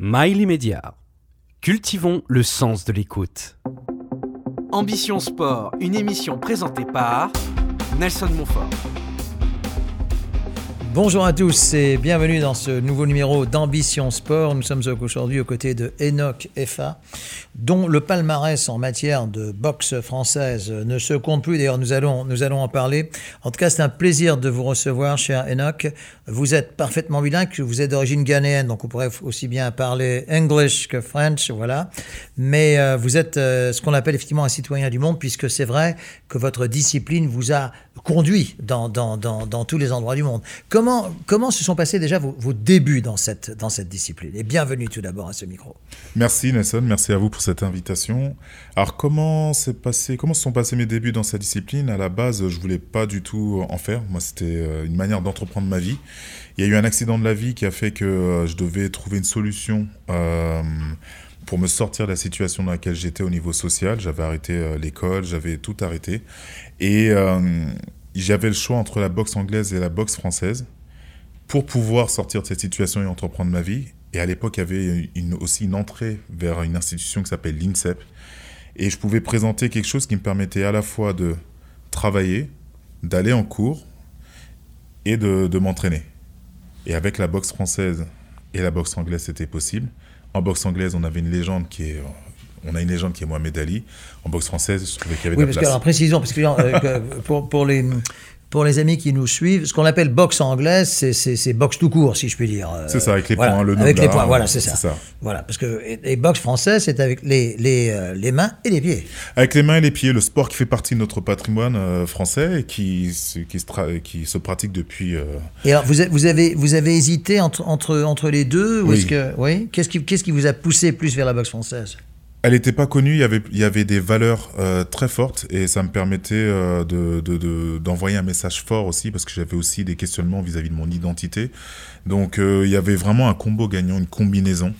Mail immédiat. Cultivons le sens de l'écoute. Ambition Sport, une émission présentée par Nelson Montfort. Bonjour à tous et bienvenue dans ce nouveau numéro d'Ambition Sport. Nous sommes aujourd'hui aux côtés de Enoch FA, dont le palmarès en matière de boxe française ne se compte plus. D'ailleurs, nous allons, nous allons en parler. En tout cas, c'est un plaisir de vous recevoir, cher Enoch. Vous êtes parfaitement bilingue, vous êtes d'origine ghanéenne, donc vous pourrez aussi bien parler English que French, voilà. Mais euh, vous êtes euh, ce qu'on appelle effectivement un citoyen du monde, puisque c'est vrai que votre discipline vous a conduit dans, dans, dans tous les endroits du monde. Comment, se sont passés déjà vos, débuts dans cette, discipline? Et bienvenue tout d'abord à ce micro. Merci Nelson, merci à vous pour cette invitation. Alors comment, passé, comment se sont passés mes débuts dans cette discipline? À la base, je voulais pas du tout en faire. Moi, c'était une manière d'entreprendre ma vie. Il y a eu un accident de la vie qui a fait que je devais trouver une solution. Euh, pour me sortir de la situation dans laquelle j'étais au niveau social. J'avais arrêté euh, l'école, j'avais tout arrêté. Et euh, j'avais le choix entre la boxe anglaise et la boxe française pour pouvoir sortir de cette situation et entreprendre ma vie. Et à l'époque, il y avait aussi une entrée vers une institution qui s'appelle l'INSEP. Et je pouvais présenter quelque chose qui me permettait à la fois de travailler, d'aller en cours et de m'entraîner. Et avec la boxe française et la boxe anglaise, c'était possible. En boxe anglaise, on avait une légende qui est on a une légende qui est Mohamed Ali. En boxe française, je trouvais qu'il y avait oui, de la parce place. Que, précision, parce que euh, pour, pour, les, pour les amis qui nous suivent, ce qu'on appelle boxe anglaise, c'est boxe tout court, si je puis dire. C'est ça, avec les voilà, points, le Avec les points, voilà, c'est ça. ça. Voilà, parce que et, et boxe française, c'est avec les, les, euh, les, mains et les pieds. Avec les mains et les pieds, le sport qui fait partie de notre patrimoine euh, français et qui, qui, se, qui se pratique depuis. Euh... Et alors, vous, vous, avez, vous avez hésité entre, entre, entre les deux ou oui. que, oui Qu'est-ce qui, qu qui vous a poussé plus vers la boxe française? Elle n'était pas connue, il y avait, y avait des valeurs euh, très fortes et ça me permettait euh, d'envoyer de, de, un message fort aussi parce que j'avais aussi des questionnements vis-à-vis -vis de mon identité. Donc euh, il y avait vraiment un combo gagnant, une combinaison.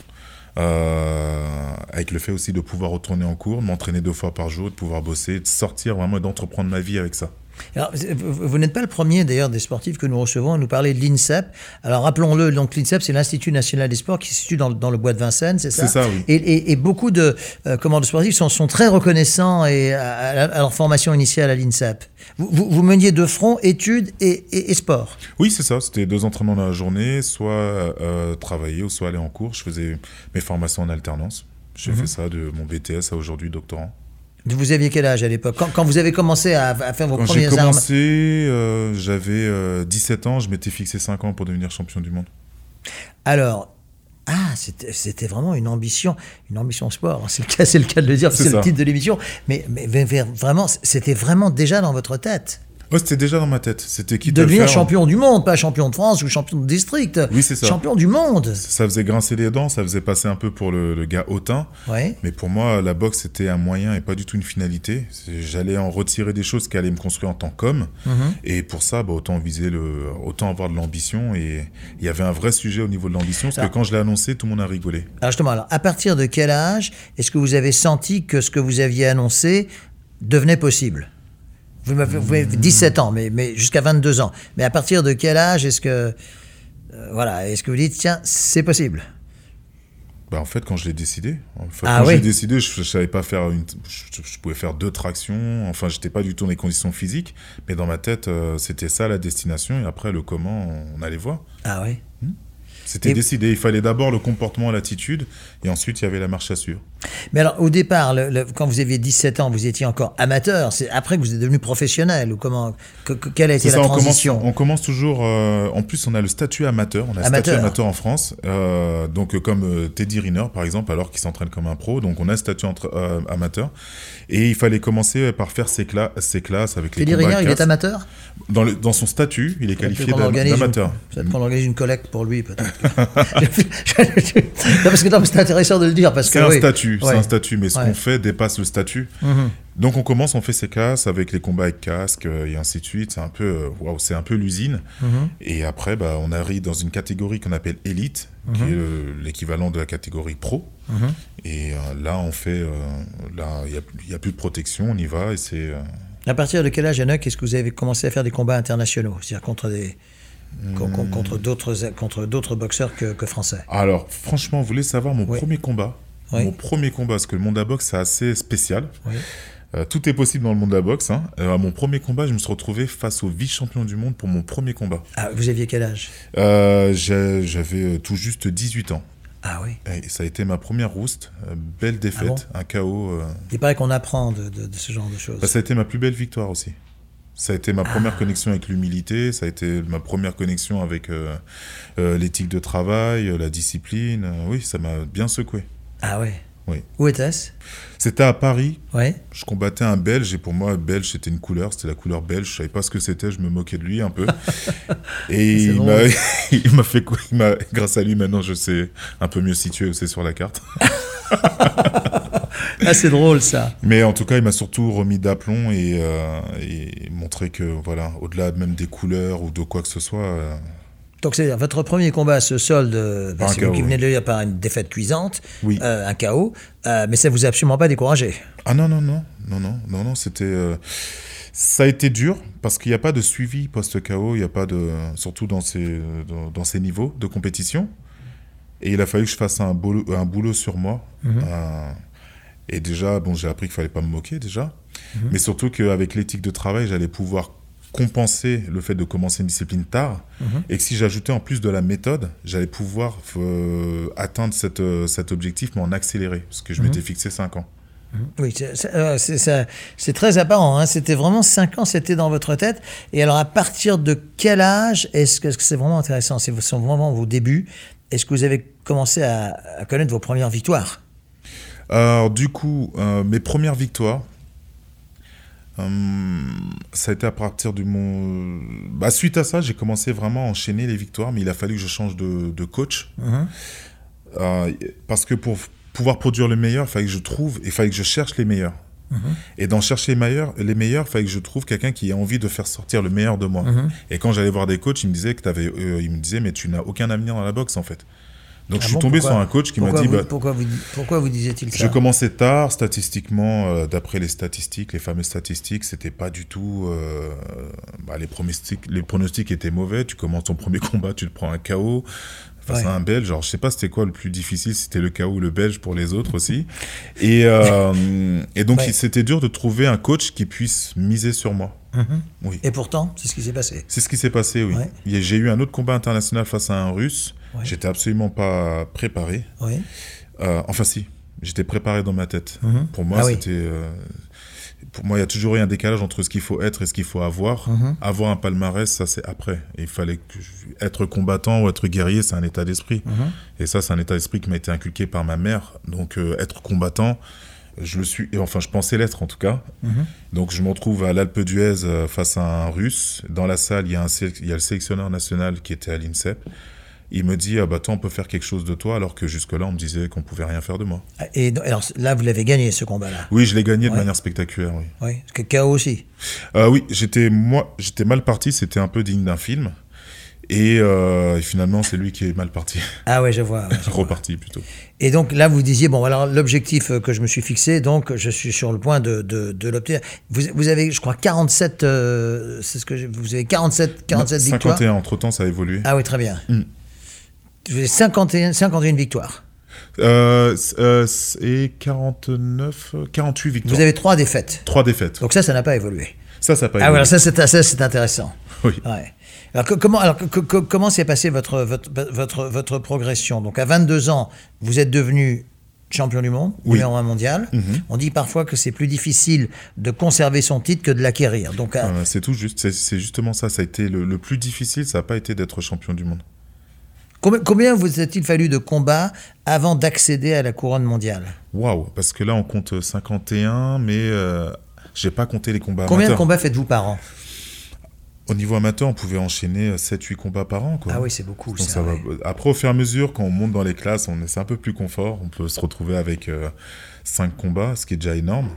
Avec le fait aussi de pouvoir retourner en cours, m'entraîner deux fois par jour, de pouvoir bosser, de sortir vraiment d'entreprendre ma vie avec ça. Alors, vous n'êtes pas le premier d'ailleurs des sportifs que nous recevons à nous parler de l'INSEP. Alors rappelons-le, donc l'INSEP c'est l'Institut national des sports qui se situe dans, dans le bois de Vincennes, c'est ça C'est ça, oui. Et, et, et beaucoup de, euh, comment, de sportifs sont, sont, très reconnaissants et à, à, leur formation initiale à l'INSEP. Vous, vous, vous, meniez de front études et, et sport Oui, c'est ça. C'était deux entraînements dans la journée, soit euh, travailler ou soit aller en cours. Je faisais mes formations en alternance. J'ai mm -hmm. fait ça de mon BTS à aujourd'hui doctorant. Vous aviez quel âge à l'époque quand, quand, vous avez commencé à, à faire vos quand premières armes Quand j'ai commencé, euh, j'avais euh, 17 ans, je m'étais fixé 5 ans pour devenir champion du monde. Alors, ah, c'était vraiment une ambition, une ambition sport. C'est le cas, c'est le cas de le dire, c'est le titre de l'émission. Mais, mais, vraiment, c'était vraiment déjà dans votre tête. Ouais, c'était déjà dans ma tête. C'était qui devenir champion du monde, pas champion de France ou champion de district. Oui, c'est ça. Champion du monde. Ça faisait grincer les dents, ça faisait passer un peu pour le, le gars hautain. Ouais. Mais pour moi, la boxe c'était un moyen et pas du tout une finalité. J'allais en retirer des choses qui allaient me construire en tant qu'homme. Mhm. Mm -hmm. Et pour ça, bah, autant viser le, autant avoir de l'ambition. Et il y avait un vrai sujet au niveau de l'ambition, parce alors, que quand je l'ai annoncé, tout le monde a rigolé. Alors justement, alors, à partir de quel âge est-ce que vous avez senti que ce que vous aviez annoncé devenait possible? Vous avez 17 ans, mais, mais jusqu'à 22 ans. Mais à partir de quel âge est-ce que, euh, voilà, est-ce que vous dites, tiens, c'est possible? Bah en fait, quand je l'ai décidé, ah quand oui. j'ai décidé, je, je savais pas faire une, je, je, pouvais faire deux tractions. Enfin, j'étais pas du tout dans les conditions physiques, mais dans ma tête, euh, c'était ça la destination. Et après, le comment, on allait voir. Ah oui. Hmm c'était décidé. Il fallait d'abord le comportement, l'attitude, et ensuite il y avait la marche à suivre. Mais alors, au départ, le, le, quand vous aviez 17 ans, vous étiez encore amateur. C'est après que vous êtes devenu professionnel ou comment que, que, Quelle a été la ça, transition on commence, on commence toujours. Euh, en plus, on a le statut amateur. On a amateur. statut amateur en France. Euh, donc, euh, comme Teddy Riner, par exemple, alors qu'il s'entraîne comme un pro. Donc, on a le statut entre, euh, amateur. Et il fallait commencer par faire ses, cla ses classes avec les Teddy Riner, il est amateur? Dans, le, dans, son statut, il est qualifié d'amateur. Peut-être qu'on organise une collecte pour lui, peut-être. non, parce que c'est intéressant de le dire. C'est un oui. statut, c'est un statut, mais ce qu'on fait dépasse le statut. Mm -hmm. Donc on commence, on fait ses classes avec les combats avec casque et ainsi de suite. C'est un peu, waouh, c'est un peu l'usine. Mm -hmm. Et après, bah, on arrive dans une catégorie qu'on appelle élite, mm -hmm. qui est l'équivalent de la catégorie pro. Et euh, là, on fait, euh, là, il n'y a, a, plus de protection, on y va et c'est. Euh... À partir de quel âge, Yannick, est-ce que vous avez commencé à faire des combats internationaux, c'est-à-dire contre des con- contre d'autres contre d'autres boxeurs que, que français? Alors, franchement, vous voulez savoir mon Oui. premier combat? Oui. Mon premier combat, parce que le monde de la boxe, c'est assez spécial. Oui. Euh, tout est possible dans le monde de la boxe. Hein. Euh, à mon premier combat, je me suis retrouvé face au vice-champion du monde pour mon premier combat. Ah, vous aviez quel âge? Euh, J'avais tout juste 18 ans. Ah oui. Et ça a été ma première rouste. Belle défaite, un KO. Il paraît qu'on apprend de, de- de ce genre de choses. Bah, ça a été ma plus belle victoire aussi. Ça a été ma première connexion avec l'humilité, ça a été ma première connexion avec l'éthique de travail, la discipline. Oui, ça m'a bien secoué. Ah ouais. Oui. Où était-ce? C'était à Paris, Oui. je combattais un Belge et pour moi, Belge c'était une couleur, c'était la couleur belge. Je savais pas ce que c'était, je me moquais de lui un peu. et il m'a, il m'a fait quoi? Grâce à lui, maintenant je sais un peu mieux situer où c'est sur la carte. Ah, c'est drôle ça. Mais en tout cas, il m'a surtout remis d'aplomb et, euh, et montré que voilà, au-delà même des couleurs ou de quoi que ce soit, euh, Donc c'est votre premier combat se solde, euh, Par un c'est vous qui venez de le dire, par une défaite cuisante, Oui. euh, un KO, euh, mais ça vous a absolument pas découragé. Ah non, non, non, non, non, non, non, c'était. euh, Ça a été dur parce qu'il n'y a pas de suivi post-KO, il n'y a pas de. Surtout dans ces, dans, dans ces niveaux de compétition. Et il a fallu que je fasse un boulot, un boulot sur moi. Euh, et déjà, bon, j'ai appris qu'il fallait pas me moquer déjà. Mais surtout qu'avec l'éthique de travail, j'allais pouvoir compenser le fait de commencer une discipline tard. Et que si j'ajoutais en plus de la méthode, j'allais pouvoir euh, atteindre cette, euh, cet objectif, mais en accéléré. Parce que je m'étais fixé 5 ans. Oui, c'est- c'est euh, c'est- très apparent. hein. C'était vraiment 5 ans, c'était dans votre tête. Et alors, à partir de quel âge est-ce que c'est vraiment intéressant? C'est sont vraiment vos débuts. Est-ce que vous avez commencé à, à connaître vos premières victoires? Alors, du coup, euh, mes premières victoires, euh, ça a été à partir du mon. Bah, suite à ça, j'ai commencé vraiment à enchaîner les victoires, mais il a fallu que je change de, de coach. Euh, parce que pour pouvoir produire le meilleur, il fallait que je trouve, il fallait que je cherche les meilleurs. Et dans chercher les meilleurs, les meilleurs, il fallait que je trouve quelqu'un qui ait envie de faire sortir le meilleur de moi. Et quand j'allais voir des coachs, ils me disaient que t'avais, euh, ils me disaient, mais tu n'as aucun avenir dans la boxe en fait. Donc Ah je suis bon, tombé sur un coach qui m'a dit, vous, bah, pourquoi, vous, pourquoi vous disiez-il ça? Je commençais tard, statistiquement, euh, d'après les statistiques, les fameuses statistiques, c'était pas du tout. euh, bah, les, pronostics, les pronostics étaient mauvais. Tu commences ton premier combat, tu te prends un KO face Ouais. à un Belge. Genre, je sais pas c'était quoi le plus difficile, c'était le KO ou le Belge pour les autres aussi. Et, euh, et donc, Ouais. c'était dur de trouver un coach qui puisse miser sur moi. Mhm. Oui. Et pourtant, c'est ce qui s'est passé. C'est ce qui s'est passé, oui. Ouais. J'ai eu un autre combat international face à un Russe. Ouais. J'étais absolument pas préparé. Euh, enfin, si, j'étais préparé dans ma tête. Mhm. Pour moi, Ah c'était. euh, pour moi, il y a toujours eu un décalage entre ce qu'il faut être et ce qu'il faut avoir. Mhm. Avoir un palmarès, ça c'est après. Il fallait que je- être combattant ou être guerrier, c'est un état d'esprit. Mhm. Et ça, c'est un état d'esprit qui m'a été inculqué par ma mère. Donc, euh, être combattant, je le suis. Et enfin, je pensais l'être en tout cas. Donc, je me retrouve à l'Alpe d'Huez face à un Russe. Dans la salle, il y a, un sé- il y a le sélectionneur national qui était à l'INSEP. Il me dit, ah bah toi, on peut faire quelque chose de toi, alors que jusque-là, on me disait qu'on pouvait rien faire de moi. Et donc- alors là, vous l'avez gagné ce combat-là? Oui, je l'ai gagné de manière spectaculaire, oui. Oui. Parce que KO aussi. Euh, oui, j'étais moi, j'étais mal parti, c'était un peu digne d'un film. Et, euh, et finalement, c'est lui qui est mal parti, Ah ouais, je vois. ouais, je vois. reparti plutôt. Et donc là, vous disiez, bon, alors l'objectif euh, que je me suis fixé, donc je suis sur le point de, de, de l'obtenir. Vous, vous avez, je crois, 47, euh, c'est ce que vous avez 47, 47 victoires. 51, entre temps, ça a évolué. Ah oui, très bien. Mm. Vous avez 51, 51 victoires. Euh, euh, et 49, euh, 48 victoires. Vous avez trois défaites. Trois défaites. Donc ça, ça n'a pas évolué. Ça, ça n'a pas Ah évolué. voilà, ça c'est ça, c'est intéressant. Oui. Ouais. Alors que- comment alors que- que- comment s'est passée votre, votre votre votre progression? Donc à 22 ans, vous êtes devenu champion du monde, Oui. numéro un mondial. Mhm. On dit parfois que c'est plus difficile de conserver son titre que de l'acquérir. Donc à- Euh, c'est tout juste. C'est- C'est justement ça. Ça a été le, le plus difficile. Ça n'a pas été d'être champion du monde. Combien, combien vous a-t-il fallu de combats avant d'accéder à la couronne mondiale? Waouh. Parce que là, on compte 51, mais euh, j'ai pas compté les combats Combien de combats faites-vous par an? Au niveau amateur, on pouvait enchaîner 7-8 combats par an. Quoi. Ah oui, c'est beaucoup. Donc ça, ça va. ouais. Après, au fur et à mesure, quand on monte dans les classes, on est un peu plus confort. On peut se retrouver avec 5 combats, ce qui est déjà énorme.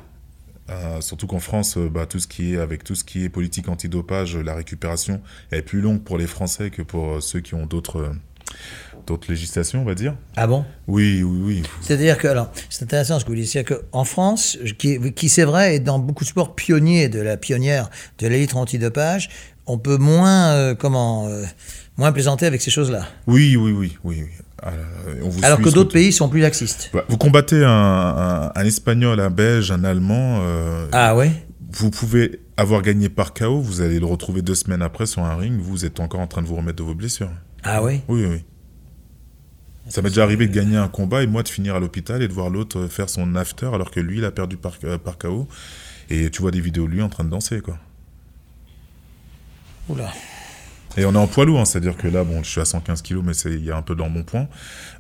Euh, surtout qu'en France, euh, bah, tout ce qui est avec tout ce qui est politique antidopage, euh, la récupération est plus longue pour les Français que pour euh, ceux qui ont d'autres euh, d'autres législations, on va dire. Ah bon? Oui, oui, oui. C'est-à-dire que, alors, c'est intéressant ce que vous dites, c'est-à-dire qu'en France, qui, qui c'est vrai, est dans beaucoup de sports pionniers de la pionnière de l'élite antidopage, on peut moins, euh, comment, euh, moins plaisanter avec ces choses-là. Oui, oui, oui, oui. on vous Alors que d'autres pays sont plus laxistes. Ouais, Vous combattez un, un- un Espagnol, un Belge, un Allemand. euh, Ah ouais? Vous pouvez avoir gagné par KO, vous allez le retrouver deux semaines après sur un ring, vous êtes encore en train de vous remettre de vos blessures. Ah ouais? Oui, oui. Ça m'est déjà arrivé de gagner un combat et moi de finir à l'hôpital et de voir l'autre faire son after alors que lui il a perdu par, euh, par KO. Et tu vois des vidéos de lui en train de danser quoi. Oula. Et on est en poids lourd, hein, c'est-à-dire que là, bon, je suis à 115 kilos, mais c'est- il y a un peu dans mon point.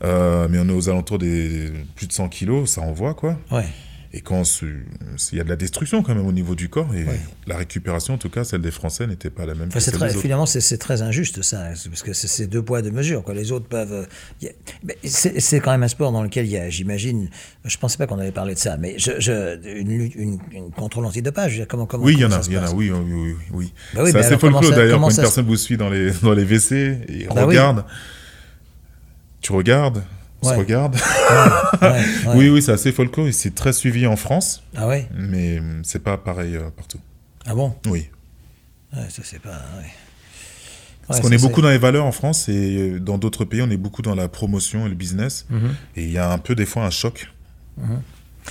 Euh, mais on est aux alentours des plus de 100 kilos, ça envoie quoi. Ouais. Et quand il y a de la destruction quand même au niveau du corps, et la récupération, en tout cas, celle des Français n'était pas la même Enfin, que c'est celle très, des autres. finalement, c'est très injuste, ça, parce que c'est- deux poids, deux mesures. Quoi. Les autres peuvent. euh, C'est quand même un sport dans lequel il y a, j'imagine, je pensais pas qu'on avait parlé de ça, mais je, je- une, une, une contrôle antidopage, comment, comment Oui, il y en a, il y en a, oui, oui, oui. oui. Bah oui, c'est assez folklore d'ailleurs quand une personne vous suit dans les, dans les WC et Bah regarde. Tu regardes, on Ouais. se regarde. Ouais, ouais. Oui, oui, c'est assez folklore et c'est très suivi en France, Ah ouais? Mais hum, c'est pas pareil euh, partout. Ah bon? Oui. Ça c'est pas. Parce qu'on est beaucoup dans les valeurs en France et euh, dans d'autres pays, on est beaucoup dans la promotion et le business. Mhm. Et il y a un peu des fois un choc.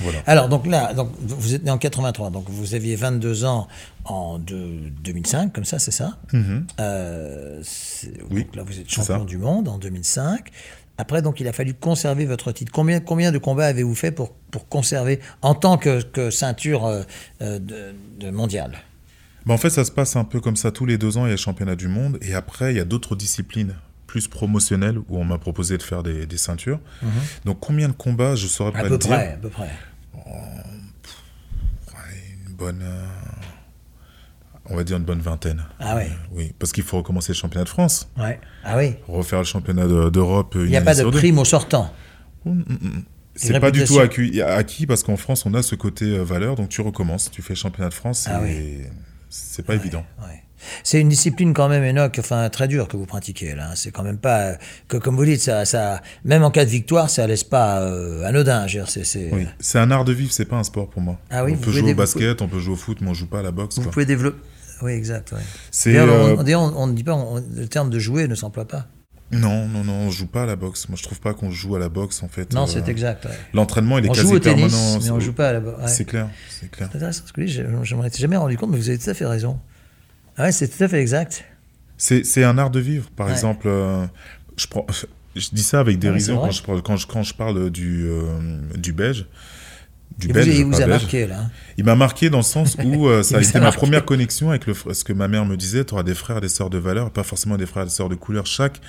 Voilà. Alors, donc là, donc, vous êtes né en 83, donc vous aviez 22 ans en de- 2005, comme ça, c'est ça? Mhm. Euh, Oui, donc là, vous êtes champion du monde en 2005. Après, donc, il a fallu conserver votre titre. Combien, combien de combats avez-vous fait pour, pour conserver en tant que, que ceinture euh, euh, de, de mondiale? Bah, en fait, ça se passe un peu comme ça. Tous les deux ans, il y a le championnat du monde. Et après, il y a d'autres disciplines plus promotionnelles où on m'a proposé de faire des, des ceintures. Donc, combien de combats, je saurais Mhm. À pas peu le dire. près, à peu près. Ouais, une bonne. euh, On va dire une bonne vingtaine. Ah ouais. Euh, Oui, parce qu'il faut recommencer le championnat de France, Ouais. Ah oui. refaire le championnat de- d'Europe. Il n'y a pas de prime au sortant. C'est Une pas du tout acquis, acquis parce qu'en France, on a ce côté euh, valeur. Donc, tu recommences, tu fais le championnat de France Ah et c'est pas évident. Ouais. C'est une discipline quand même, Enoch, enfin très dure que vous pratiquez là. C'est quand même pas que comme vous dites, ça, ça, même en cas de victoire, ça laisse pas euh, anodin. C'est, c'est- Oui. C'est un art de vivre, c'est pas un sport pour moi. Ah oui, on peut jouer au basket, on peut jouer au foot, mais on joue pas à la boxe. Vous quoi. pouvez développer. Oui, exact. ouais. C'est D'ailleurs, euh, on- on ne dit pas, on- le terme de jouer ne s'emploie pas. non, non, non, on joue pas à la boxe. Moi, je trouve pas qu'on joue à la boxe en fait. Non, Euh, c'est exact. ouais. L'entraînement, il est On quasi joue au tennis, permanent. mais on C'est- joue pas à la. ouais. C'est clair, c'est clair. C'est intéressant ce que je je m'en étais jamais rendu compte, mais vous avez tout à fait raison. Ah ouais, c'est tout à fait exact. C'est c'est un art de vivre. Par Ouais. exemple, euh, je prends, je dis ça avec dérision quand je parle quand je, quand je parle du euh, du belge. Du Et belge, vous, il vous pas a belge. marqué là. hein. Il m'a marqué dans le sens où euh, ça a été a ma première connexion avec le, ce que ma mère me disait. Tu auras des frères et des sœurs de valeur, pas forcément des frères et des sœurs de couleur. Chaque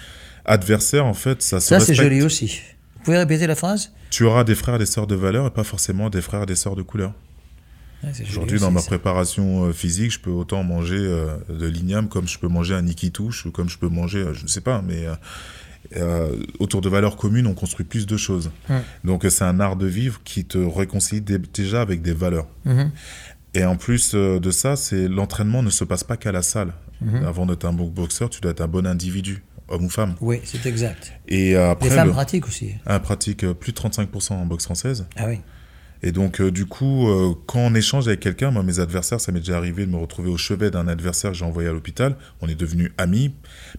adversaire, en fait, ça se Ça, c'est joli aussi. Vous pouvez répéter la phrase? Tu auras des frères et des sœurs de valeur et pas forcément des frères et des sœurs de couleur. Joli Aujourd'hui, dans ma préparation euh, physique, je peux autant manger euh, de l'igname comme je peux manger un nikitouche ou comme je peux manger, euh, je ne sais pas, mais euh, autour de valeurs communes, on construit plus de choses. Hum. Donc, euh, c'est un art de vivre qui te réconcilie dé- déjà avec des valeurs. Mhm. Et en plus euh, de ça, c'est l'entraînement ne se passe pas qu'à la salle. Mhm. Avant d'être un bon boxeur, tu dois être un bon individu, homme ou femme. Oui, c'est exact. Et après, Les femmes le- pratiquent aussi. un pratique euh, plus de 35% en boxe française. Ah oui. Et donc, euh, du coup, euh, quand on échange avec quelqu'un, moi, mes adversaires, ça m'est déjà arrivé de me retrouver au chevet d'un adversaire que j'ai envoyé à l'hôpital. On est devenus amis,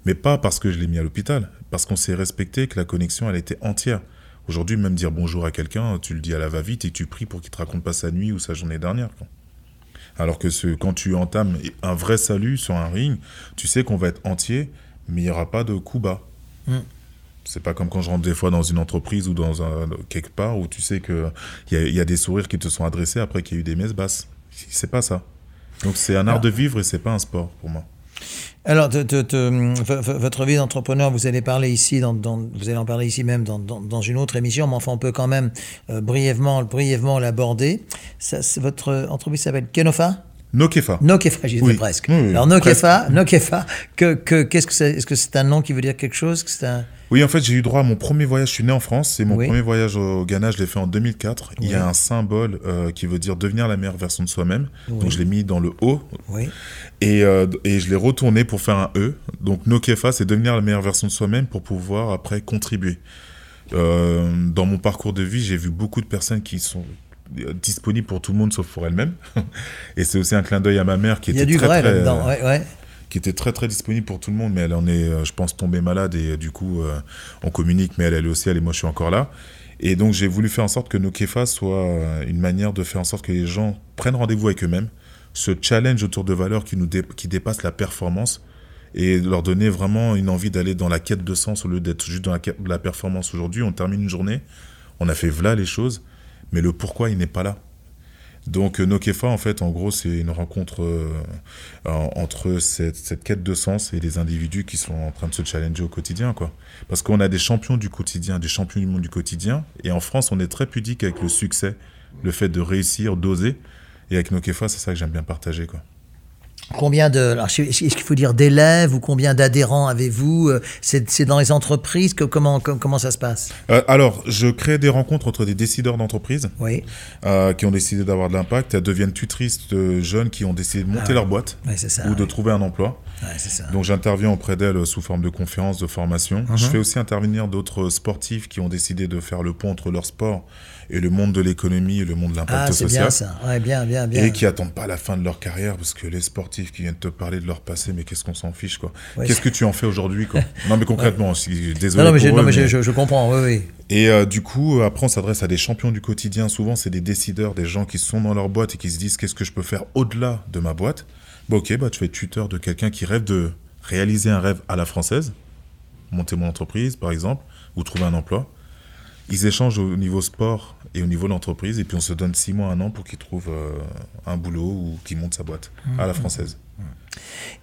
mais pas parce que je l'ai mis à l'hôpital, parce qu'on s'est respecté, que la connexion, elle était entière. Aujourd'hui, même dire bonjour à quelqu'un, tu le dis à la va-vite et tu pries pour qu'il te raconte pas sa nuit ou sa journée dernière. Alors que ce, quand tu entames un vrai salut sur un ring, tu sais qu'on va être entier, mais il n'y aura pas de coup bas. Mm. C'est pas comme quand je rentre des fois dans une entreprise ou dans un, quelque part où tu sais qu'il y, a- il y a des sourires qui te sont adressés après qu'il y a eu des messes basses. C'est pas ça. Donc c'est un art de vivre et c'est pas un sport pour moi. Alors, te- te- te- v- v- votre vie d'entrepreneur, vous allez parler ici, dans, dans- vous allez en parler ici même dans, une autre émission, mais enfin, on peut quand même euh, brièvement, brièvement l'aborder. Votre entreprise s'appelle Kenofa? Nokefa. Nokefa, j'y Oui. presque. Oui, oui, Alors, Nokefa, Nokefa, que, que, qu'est-ce que c'est Est-ce que c'est un nom qui veut dire quelque chose que c'est un... Oui, en fait, j'ai eu droit à mon premier voyage. Je suis né en France. C'est mon premier voyage au Ghana. Je l'ai fait en 2004. Il y a un symbole euh, qui veut dire devenir la meilleure version de soi-même. Donc je l'ai mis dans le Oui. et, euh, et je l'ai retourné pour faire un E. Donc Nokefa, c'est devenir la meilleure version de soi-même pour pouvoir après contribuer. Euh, dans mon parcours de vie, j'ai vu beaucoup de personnes qui sont euh, disponibles pour tout le monde sauf pour elles-mêmes. et c'est aussi un clin d'œil à ma mère qui était du très, vrai très. Ouais, ouais. qui était très très disponible pour tout le monde, mais elle en est, euh, je pense, tombée malade et du coup, euh, on communique, mais elle, elle aussi, elle et moi, je suis encore là. Et donc, j'ai voulu faire en sorte que nos KEFA soit euh, une manière de faire en sorte que les gens prennent rendez-vous avec eux-mêmes, se challenge autour de valeurs qui, nous dé- qui dépassent la performance et leur donner vraiment une envie d'aller dans la quête de sens au lieu d'être juste dans la, quête de la performance. Aujourd'hui, on termine une journée, on a fait voilà les choses, mais le pourquoi, il n'est pas là. Donc euh, Nokefa, en fait, en gros, c'est une rencontre euh, en- entre cette, cette quête de sens et les individus qui sont en train de se challenger au quotidien, quoi. Parce qu'on a des champions du quotidien, des champions du monde du quotidien, et en France, on est très pudique avec le succès, le fait de réussir, d'oser. Et avec Nokefa, c'est ça que j'aime bien partager, quoi. Combien de. Est-ce qu'il faut dire d'élèves ou combien d'adhérents avez-vous Euh, C'est dans les entreprises que, comment, com- comment ça se passe? Euh, alors, je crée des rencontres entre des décideurs d'entreprise Oui, euh, qui ont décidé d'avoir de l'impact. Elles deviennent tutrices de jeunes qui ont décidé de monter Ah. leur boîte ouais, c'est ça. ou de trouver un emploi. Ouais, c'est ça. Donc j'interviens auprès d'elles sous forme de conférences, de formations. Je fais aussi intervenir d'autres sportifs qui ont décidé de faire le pont entre leur sport et le monde de l'économie et le monde de l'impact ah, c'est social. bien ça. Ouais, bien, bien, bien. Et qui attendent pas la fin de leur carrière parce que les sportifs qui viennent te parler de leur passé, mais qu'est-ce qu'on s'en fiche quoi. Ouais. Qu'est-ce que tu en fais aujourd'hui quoi Non mais concrètement, désolé Non, non, mais, pour j'ai- non, eux, mais je, je comprends, oui, oui. Et euh, du coup, après, on s'adresse à des champions du quotidien. Souvent, c'est des décideurs, des gens qui sont dans leur boîte et qui se disent qu'est-ce que je peux faire au-delà de ma boîte? Bah, ok, bah, tu fais tuteur de quelqu'un qui rêve de réaliser un rêve à la française, monter mon entreprise, par exemple, ou trouver un emploi. Ils échangent au niveau sport et au niveau de l'entreprise, et puis on se donne six mois, un an pour qu'ils trouvent euh, un boulot ou qu'ils montent sa boîte à la française.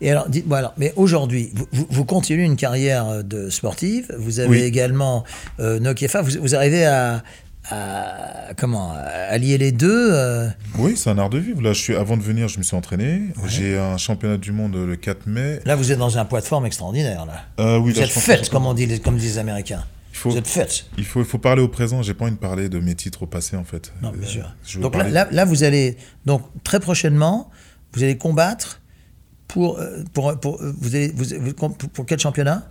Et alors, dites-moi, alors, mais aujourd'hui, vous, continuez une carrière euh, de sportive, vous avez Oui. également euh, vous, vous arrivez à, à- comment, à lier les deux euh, Oui, c'est un art de vivre. Là, je suis, avant de venir, je me suis entraîné. J'ai un championnat du monde le 4 mai. Là, vous êtes dans un poids de forme extraordinaire, là. Euh, oui, Vous là, êtes fait, comme, on dit, comme disent les Américains. Il faut, Vous êtes fait. il, faut, il faut parler au présent. J'ai pas envie de parler de mes titres au passé, en fait. Non, bien Euh, sûr. Donc là, là, là, vous allez, donc très prochainement, vous allez combattre pour, euh, pour, pour, euh, vous allez, vous, pour, pour quel championnat?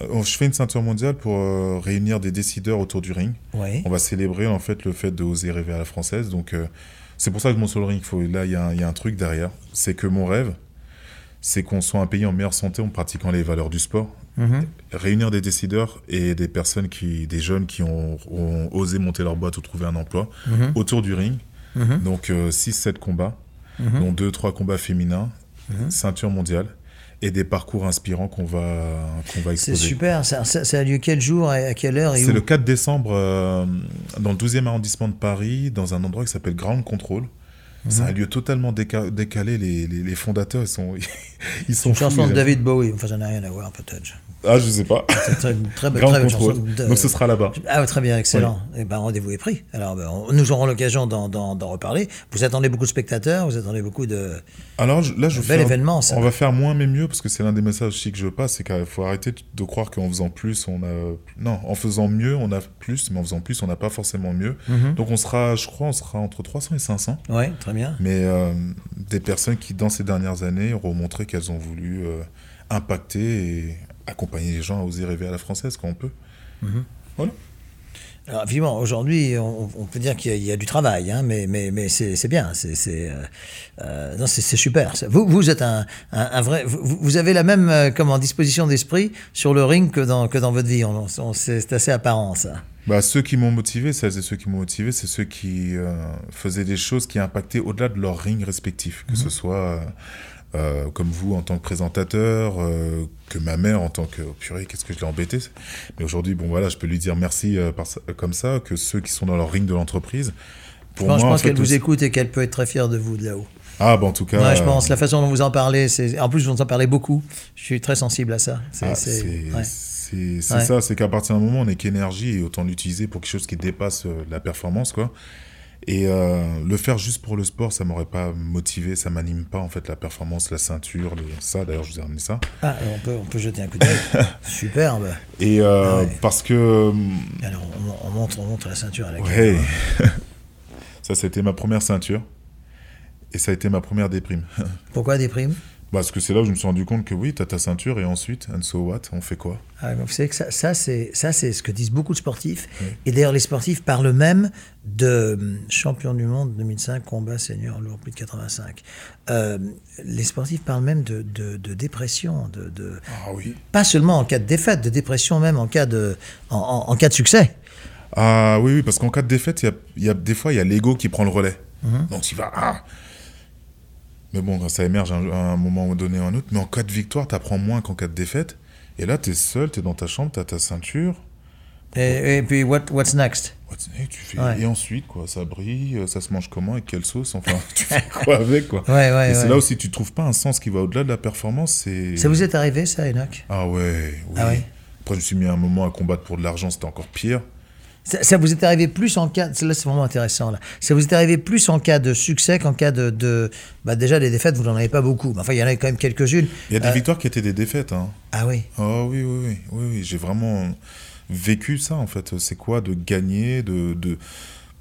Je fais une ceinture mondiale pour euh, réunir des décideurs autour du ring. Oui. On va célébrer en fait le fait de oser rêver à la française. Donc euh, c'est pour ça que sur le ring. Faut, là, il y, y a un truc derrière. C'est que mon rêve, c'est qu'on soit un pays en meilleure santé en pratiquant les valeurs du sport. Mhm. Réunir des décideurs et des personnes qui, des jeunes qui ont, ont osé monter leur boîte ou trouver un emploi Mhm. autour du ring. Mhm. Donc 6-7 combats, Mhm. dont 2-3 combats féminins, ceinture mondiale et des parcours inspirants qu'on va, qu'on va C'est exposer. super. Ça, a lieu quel jour et à quelle heure C'est le 4 décembre euh, dans le 12e arrondissement de Paris, dans un endroit qui s'appelle Ground Control. C'est Mhm. un lieu totalement déca- décalé. Les, les- les fondateurs, ils sont, ils sont Une chanson de David Bowie. Enfin, ça n'a rien à voir, peut-être. Ah, je sais pas. C'est très, très, très chanson. de- Donc ce sera là-bas. Ah, ouais, très bien, excellent. Et ben, rendez-vous est pris. Alors, ben, on- nous aurons l'occasion d'en, reparler. Vous attendez beaucoup de spectateurs, vous attendez beaucoup de. Alors je- là, je bel faire- événement, ça. On va faire moins mais mieux parce que c'est l'un des messages aussi que je passe, c'est qu'il faut arrêter de croire qu'en faisant plus, on a. Non, en faisant mieux, on a plus, mais en faisant plus, on n'a pas forcément mieux. Mhm. Donc on sera, je crois, on sera entre 300 et 500. Oui, très bien. mais euh, des personnes qui, dans ces dernières années, auront montré qu'elles ont voulu euh, impacter et accompagner les gens à oser rêver à la française quand on peut. Alors, évidemment, aujourd'hui, on, on peut dire qu'il y, a- il y a du travail, hein, mais, mais, mais c'est, bien, c'est, c'est, euh, euh, non, c'est, c'est super. Vous, vous êtes un, un, un vrai. Vous, vous avez la même euh, comment, disposition d'esprit sur le ring que dans, que dans votre vie. On, on- c'est, assez apparent, ça. Bah, ceux qui m'ont motivé, celles et ceux qui m'ont motivé, c'est ceux qui euh, faisaient des choses qui impactaient au-delà de leur ring respectif. Que ce soit euh, comme vous en tant que présentateur, euh, que ma mère en tant que... oh, purée, qu'est-ce que je l'ai embêté. Mais aujourd'hui, bon voilà, je peux lui dire merci euh, par comme ça, que ceux qui sont dans leur ring de l'entreprise. Pour je pense, qu'elle vous écoute et qu'elle peut être très fière de vous de là-haut. Ah, bah en tout cas... Ouais, je pense. La façon dont vous en parlez, c'est. En plus, vous en parlez beaucoup. Je suis très sensible à ça. C'est, Ah, ouais. Ouais. ça, c'est qu'à partir d'un moment, on n'est qu'énergie et autant l'utiliser pour quelque chose qui dépasse la performance, quoi. Et euh, le faire juste pour le sport, ça m'aurait pas motivé, ça m'anime pas en fait la performance, la ceinture, le- ça. D'ailleurs, je vous ai ramené ça. Ah, on peut, on peut jeter un coup d'œil. Superbe. Et euh, Ah ouais. parce que Alors, on, on montre, on montre la ceinture à la ouais, ça, c'était ma première ceinture et ça a été ma première déprime. Pourquoi des primes Parce que c'est là où je me suis rendu compte que oui, tu as ta ceinture et ensuite, and so what On fait quoi? Ah, Vous savez que ça, ça c'est ce que disent beaucoup de sportifs. Et d'ailleurs, les sportifs parlent même de hum, champion du monde 2005, combat senior lourd, plus de 85. Euh, les sportifs parlent même de, de, dépression. De, de, ah, oui. Pas seulement en cas de défaite, de dépression même en cas de, en, en, cas de succès. Ah oui, oui parce qu'en cas de défaite, il y a, y a, des fois, il y a l'ego qui prend le relais. Mhm. Donc, il va. Ah, mais bon, ça émerge à un, moment donné ou un autre. Mais en cas de victoire, tu apprends moins qu'en cas de défaite. Et là, tu es seul, tu es dans ta chambre, tu as ta ceinture. Et, puis, what, what's next? Tu fais, Et ensuite, quoi, ça brille, ça se mange comment, et quelle sauce Enfin, tu fais quoi avec, quoi? Ouais, ouais, Et c'est là aussi, tu trouves pas un sens qui va au-delà de la performance. Ça vous est arrivé, ça, Enoch? Ah ouais, oui. Ah ouais Après, je me suis mis un moment à combattre pour de l'argent, c'était encore pire. Ça, vous est arrivé plus en cas, là c'est vraiment intéressant là, ça vous est arrivé plus en cas de succès qu'en cas de, de bah déjà les défaites vous n'en avez pas beaucoup, enfin il y en a quand même quelques-unes. Il y a des euh, victoires qui étaient des défaites. Hein. Ah oui. Oh oui oui oui oui, oui. j'ai vraiment vécu ça en fait. C'est quoi de gagner, de, de...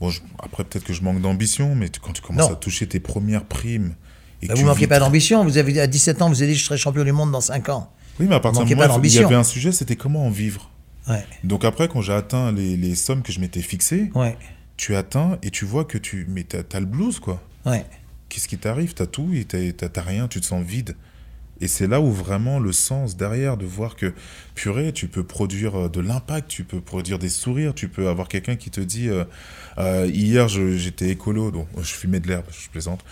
bon après peut-être que je manque d'ambition, mais quand tu commences à toucher tes premières primes. Et bah, vous ne manquez pas d'ambition. Vous avez à 17 ans, vous avez dit je serai champion du monde dans 5 ans. Oui, mais à partir de moment, il y avait un sujet, c'était comment en vivre? Donc après, quand j'ai atteint les, les, sommes que je m'étais fixées, tu atteins et tu vois que tu... Mais t'as as le blues, quoi. Qu'est-ce qui t'arrive? T'as tout et t'as rien, tu te sens vide. Et c'est là où vraiment le sens derrière de voir que, purée, tu peux produire euh, de l'impact, tu peux produire des sourires, tu peux avoir quelqu'un qui te dit euh, euh, Hier, j'étais écolo, donc je fumais de l'herbe, je plaisante.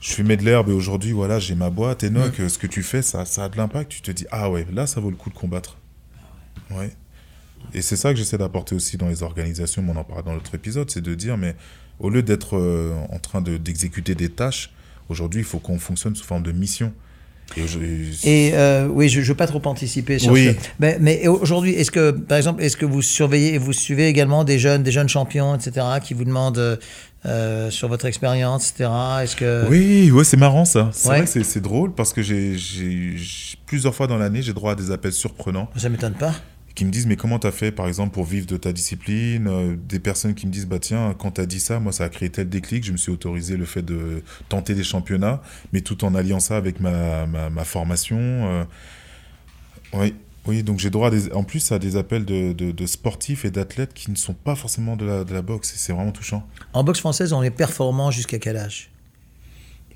Je fumais de l'herbe et aujourd'hui, voilà, j'ai ma boîte. Et Enoch, ce que tu fais, ça, ça a de l'impact. Tu te dis Ah ouais, là, ça vaut le coup de combattre. Ouais. Et c'est ça que j'essaie d'apporter aussi dans les organisations, on en parlera dans l'autre épisode, c'est de dire, mais au lieu d'être euh, en train d'exécuter des tâches, aujourd'hui, il faut qu'on fonctionne sous forme de mission. Et, euh, oui, je ne veux pas trop anticiper sur oui. Mais, mais aujourd'hui, est-ce que, par exemple, est-ce que vous surveillez et vous suivez également des jeunes, des jeunes champions, etc., qui vous demandent euh, sur votre expérience, etc. Est-ce que oui, ouais, c'est marrant ça. C'est vrai que c'est drôle parce que j'ai plusieurs fois dans l'année, j'ai droit à des appels surprenants. Ça m'étonne pas qui me disent mais comment tu as fait par exemple pour vivre de ta discipline euh, des personnes qui me disent bah tiens quand tu as dit ça moi ça a créé tel déclic je me suis autorisé le fait de tenter des championnats mais tout en alliant ça avec ma, ma, formation euh. oui oui donc j'ai droit en plus à des appels de, de, sportifs et d'athlètes qui ne sont pas forcément de la, de la boxe c'est vraiment touchant en boxe française on est performant jusqu'à quel âge?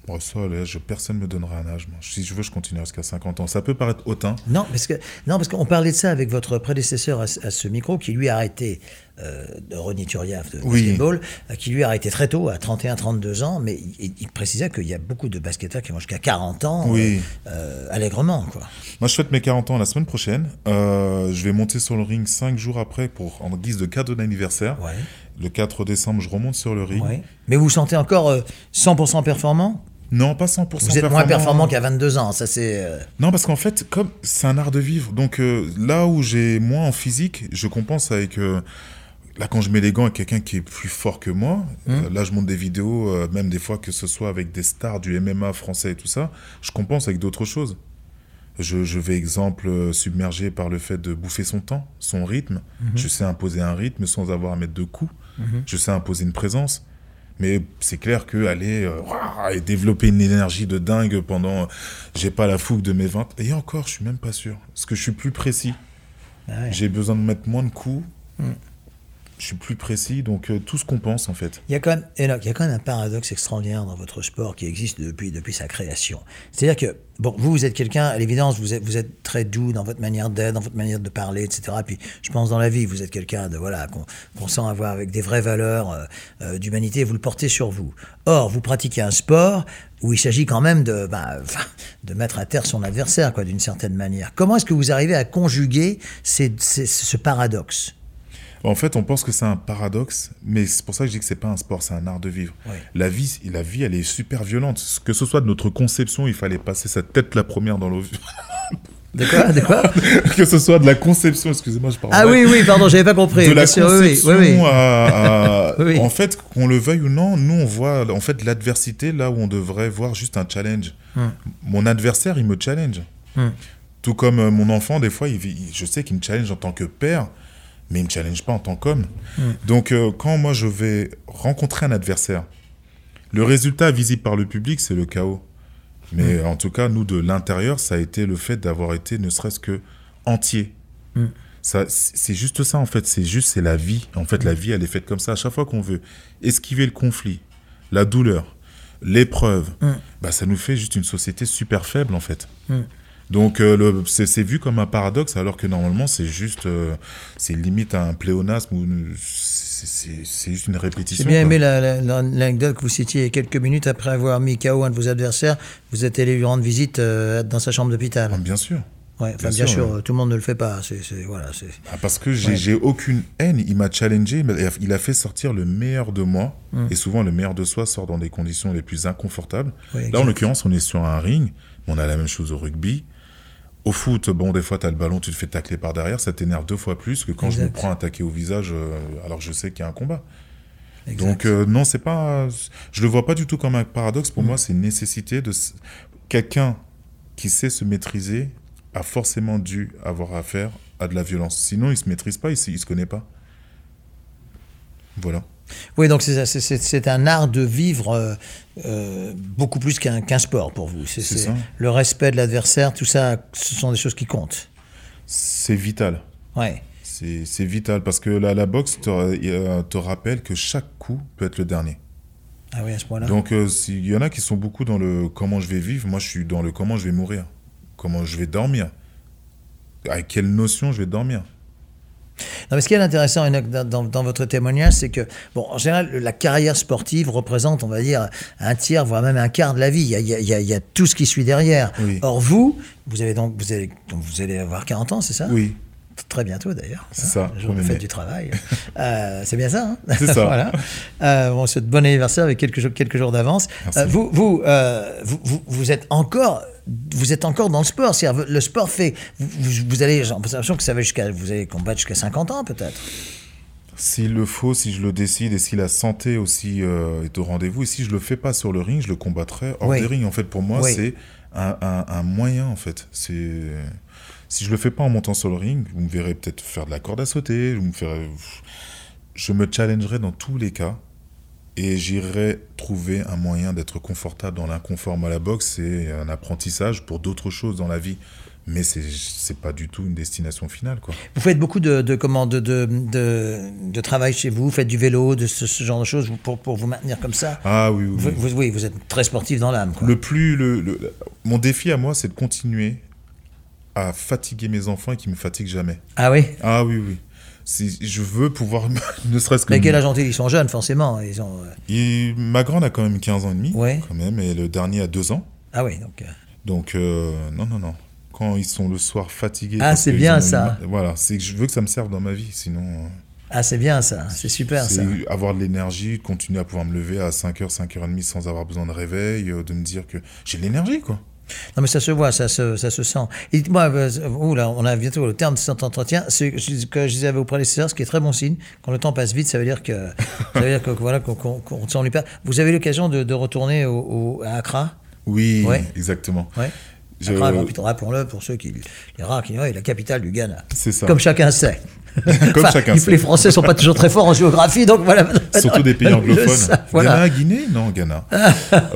Bon, ça, je, personne ne me donnera un âge. Si je veux, je continue jusqu'à 50 ans. Ça peut paraître hautain. Non, parce que non, parce qu'on parlait de ça avec votre prédécesseur à, ce micro, qui lui a arrêté, euh, Turiaf de basketball, euh, qui lui a arrêté très tôt, à 31-32 ans, mais il, précisait qu'il y a beaucoup de basketteurs qui vont jusqu'à 40 ans, oui. Euh, allègrement. Quoi. Moi, je fête mes 40 ans la semaine prochaine. je vais monter sur le ring 5 jours après pour, en guise de cadeau d'anniversaire. Le 4 décembre, je remonte sur le ring. Mais vous vous sentez encore 100% performant? Non, pas 100% Vous êtes moins performant qu'à 22 ans, ça c'est... Euh, non, parce qu'en fait, comme c'est un art de vivre, donc euh, là où j'ai moins en physique, je compense avec... Euh, là, quand je mets les gants avec quelqu'un qui est plus fort que moi, hmm. là je monte des vidéos, même des fois que ce soit avec des stars du MMA français et tout ça, je compense avec d'autres choses. Je, vais, exemple, submergé par le fait de bouffer son temps, son rythme. Je sais imposer un rythme sans avoir à mettre de coups. Je sais imposer une présence. Mais c'est clair que aller euh, et développer une énergie de dingue pendant. J'ai pas la fougue de mes 20. Et encore, je suis même pas sûr. Parce que je suis plus précis. Ah J'ai besoin de mettre moins de coups. Hmm je suis plus précis, donc euh, tout ce qu'on pense en fait. Il y, a quand même, il y a quand même un paradoxe extraordinaire dans votre sport qui existe depuis, depuis sa création. C'est-à-dire que, bon, vous, vous êtes quelqu'un, à l'évidence, vous êtes, vous êtes très doux dans votre manière d'être, dans votre manière de parler, etc. Puis je pense dans la vie, vous êtes quelqu'un de voilà qu'on sent avoir avec des vraies valeurs euh, euh, d'humanité, vous le portez sur vous. Or, vous pratiquez un sport où il s'agit quand même de, bah, de mettre à terre son adversaire, quoi, d'une certaine manière. Comment est-ce que vous arrivez à conjuguer ce paradoxe? En fait, on pense que c'est un paradoxe, mais c'est pour ça que je dis que c'est pas un sport, c'est un art de vivre. La vie, la vie, elle est super violente. Que ce soit de notre conception, il fallait passer sa tête la première dans l'eau. De quoi, de quoi? Que ce soit de la conception, excusez-moi, je parle. Ah oui, oui, pardon, j'avais pas compris. De la conception oui, à, en fait, qu'on le veuille ou non, nous on voit en fait l'adversité là où on devrait voir juste un challenge. Hum. Mon adversaire, il me challenge. Hum. Tout comme euh, mon enfant, des fois, il, je sais qu'il me challenge en tant que père mais il ne me challenge pas en tant qu'homme. Hmm. Donc, euh, quand moi je vais rencontrer un adversaire, le résultat visible par le public, c'est le chaos. Mais en tout cas, nous, de l'intérieur, ça a été le fait d'avoir été ne serait-ce que entier. Mm. Ça, c'est juste ça, en fait. C'est juste, c'est la vie. En fait, la vie, elle est faite comme ça. À chaque fois qu'on veut esquiver le conflit, la douleur, l'épreuve, Mm. bah, ça nous fait juste une société super faible, en fait. Donc, euh, c'est vu comme un paradoxe, alors que normalement, c'est juste, euh, c'est limite un pléonasme ou c'est juste une J'ai répétition. bien quoi. aimé la- la- la- l'anecdote que vous citiez quelques minutes après avoir mis KO un de vos adversaires. Vous êtes allé lui rendre visite euh, dans sa chambre d'hôpital. Ah, bien sûr. Ouais, bien bien, sûr, sûr, ouais. tout le monde ne le fait pas. C'est- voilà. Ah, parce que j'ai Ouais. j'ai aucune haine. Il m'a challengé, mais il a fait sortir le meilleur de moi. Mm. Et souvent, le meilleur de soi sort dans des conditions les plus inconfortables. Là, en l'occurrence, on est sur un ring. On a la même chose au rugby. Au foot, bon, des fois, tu as le ballon, tu te fais tacler par derrière. Ça t'énerve deux fois plus que quand je me prends attaquer au visage euh, alors je sais qu'il y a un combat. exact. Donc, euh, non, c'est pas. Je le vois pas du tout comme un paradoxe. Mm. Pour moi, c'est une nécessité de. Quelqu'un qui sait se maîtriser a forcément dû avoir affaire à de la violence. Sinon, il se maîtrise pas, il il se connaît pas. Voilà. Oui, donc c'est, un art de vivre euh, euh, beaucoup plus qu'un, sport pour vous. C'est, le respect de l'adversaire, tout ça, ce sont des choses qui comptent. C'est vital. Ouais. C'est vital parce que la, la boxe te, euh, te rappelle que chaque coup peut être le dernier. Ah oui, à ce point-là. Donc, euh, s'il y en a qui sont beaucoup dans le comment je vais vivre, moi je suis dans le comment je vais mourir. Comment je vais dormir. Avec quelle notion je vais dormir. Non, mais ce qui est intéressant Enoch, dans, dans- dans votre témoignage, c'est que, bon, en général, la carrière sportive représente, on va dire, un tiers, voire même un quart de la vie. Il y a, il y a- il y a- il y a tout ce qui suit derrière. Oui. Or, vous, vous, avez donc, vous, allez, donc, vous allez avoir 40 ans, c'est ça? Oui, Très bientôt, d'ailleurs. C'est ça, Le jour de fête mai. du travail. Euh, c'est bien ça, hein? C'est ça. voilà. Euh, on souhaite bon anniversaire avec quelques jours, quelques jours d'avance. Euh, vous, vous, euh, vous, vous, vous êtes encore... Vous êtes encore dans le sport, le sport fait. Vous, vous, vous allez, j'ai l'impression que ça va jusqu'à, vous allez combattre jusqu'à 50 ans peut-être. S'il le faut, si je le décide et si la santé aussi euh, est au rendez-vous, et si je le fais pas sur le ring, je le combattrai hors Oui. des rings. En fait, pour moi, Oui. c'est un, un- un moyen. En fait, c'est si je le fais pas en montant sur le ring, vous me verrez peut-être faire de la corde à sauter. Vous me ferez... Je me challengerai dans tous les cas et j'irai trouver un moyen d'être confortable dans l'inconfort. Moi, la boxe, c'est un apprentissage pour d'autres choses dans la vie. Mais c'est c'est pas du tout une destination finale, quoi. Vous faites beaucoup de, de, comment, de, de, de, travail chez vous, vous faites du vélo, de ce, ce genre de choses pour, pour vous maintenir comme ça. Ah oui, oui. Vous, oui. vous- oui, vous êtes très sportif dans l'âme. Le plus, le, le- mon défi à moi, c'est de continuer à fatiguer mes enfants et qu'ils me fatiguent jamais. Ah oui? Ah oui, oui. Si je veux pouvoir, ne serait-ce que. Mais quel âge ont-ils Ils sont jeunes, forcément. Ils ont, euh, ma grande a quand même 15 ans et demi, Ouais. quand même, et le dernier a 2 ans. Ah oui, donc. euh, Donc, euh, non, non, non. Quand ils sont le soir fatigués. Ah, c'est bien ont- ça. Voilà, c'est que je veux que ça me serve dans ma vie, sinon. Ah, c'est bien ça, c'est super ça. avoir de l'énergie, continuer à pouvoir me lever à 5h, 5h30 sans avoir besoin de réveil, de me dire que j'ai de l'énergie, quoi. Non, mais ça se voit, ça se, ça se sent. Et dites-moi, euh, ouh là, on a bientôt le terme de cet entretien. Ce que je disais à vos prédécesseurs, ce qui est très bon signe, quand le temps passe vite, ça veut dire que, ça veut dire que voilà, qu'on qu'on ne s'ennuie pas. Vous avez l'occasion de, de retourner au, au- à Accra? Oui, Ouais. exactement. Ouais. Je- Accra, rappelons-le pour ceux qui, les rares qui est la capitale du Ghana. C'est ça. Comme chacun sait. Comme Enfin, chacun les, Français sont pas toujours très forts en géographie, donc voilà. Surtout des pays anglophones. sais, voilà. Ghana, Guinée? Non, Ghana.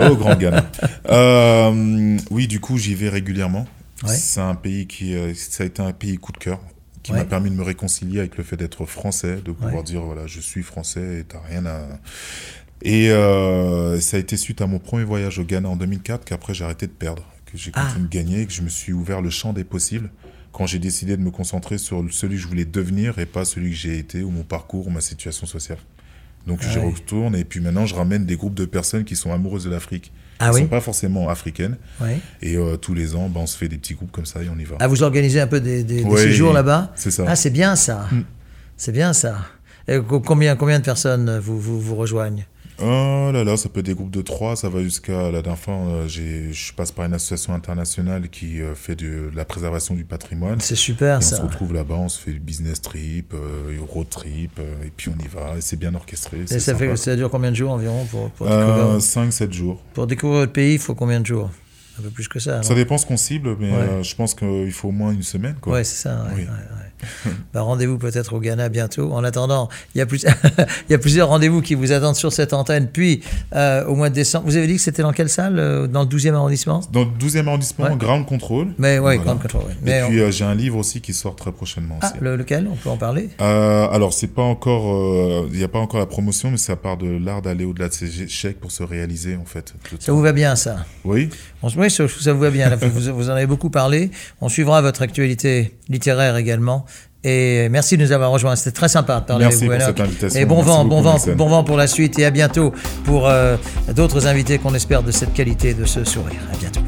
oh, grand Ghana. Euh, oui, du coup, j'y vais régulièrement. Ouais. C'est un pays qui, euh, ça a été un pays coup de cœur, qui Ouais. m'a permis de me réconcilier avec le fait d'être français, de pouvoir Ouais. dire voilà, je suis français et t'as rien à. Et euh, ça a été suite à mon premier voyage au Ghana en 2004 qu'après j'ai arrêté de perdre, que j'ai Ah. continué de gagner, que je me suis ouvert le champ des possibles quand j'ai décidé de me concentrer sur celui que je voulais devenir et pas celui que j'ai été ou mon parcours ou ma situation sociale. Donc Ah j'y oui. retourne et puis maintenant je ramène des groupes de personnes qui sont amoureuses de l'Afrique. Ah Qui oui sont pas forcément africaines. Ouais. Et euh, tous les ans, ben, on se fait des petits groupes comme ça et on y va. Ah, vous organisez un peu des, des- des Ouais, séjours là-bas c'est ça. Ah, c'est bien ça. Mm. C'est bien ça. Et co- combien, combien de personnes vous, vous, vous rejoignent? Oh là là, ça peut être des groupes de trois, ça va jusqu'à la dernière fois, euh, je passe par une association internationale qui euh, fait de, de la préservation du patrimoine. C'est super Et on se ça. retrouve là-bas, on se fait du business trip, euh, road trip, euh, et puis on y va, et c'est bien orchestré. Et ça, fait, sympa. ça dure combien de jours environ pour, pour, Euh, découvrir, 5-7 jours. pour découvrir le pays Il faut combien de jours? Un peu plus que ça. Ça dépend ce qu'on cible, mais Ouais. je pense qu'il faut au moins une semaine. Quoi. Ouais, c'est ça. ouais, Oui. Bah, rendez-vous peut-être au Ghana bientôt. En attendant, il y a, plus... il y a plusieurs rendez-vous qui vous attendent sur cette antenne. Puis, euh, au mois de décembre, vous avez dit que c'était dans quelle salle euh, Dans le 12e arrondissement? Dans le 12e arrondissement, Ouais. Ground Control. Mais oui, Voilà. Ground Control. oui. Mais Et on- puis euh, j'ai un livre aussi qui sort très prochainement. Ah, le- lequel? On peut en parler? Euh, alors c'est pas encore, il n'y a pas encore la promotion, mais ça part de l'art d'aller au-delà de ses échecs pour se réaliser en fait. Ça vous va bien, ça? Oui. On- Oui, ça, ça vous va bien. Là, vous, vous en avez beaucoup parlé. On suivra votre actualité littéraire également. Et merci de nous avoir rejoints. C'était très sympa de parler Merci avec vous. pour cette invitation. Et bon Merci vent, bon vent, bon vent pour la suite. Et à bientôt pour euh, d'autres invités qu'on espère de cette qualité, de ce sourire. À bientôt.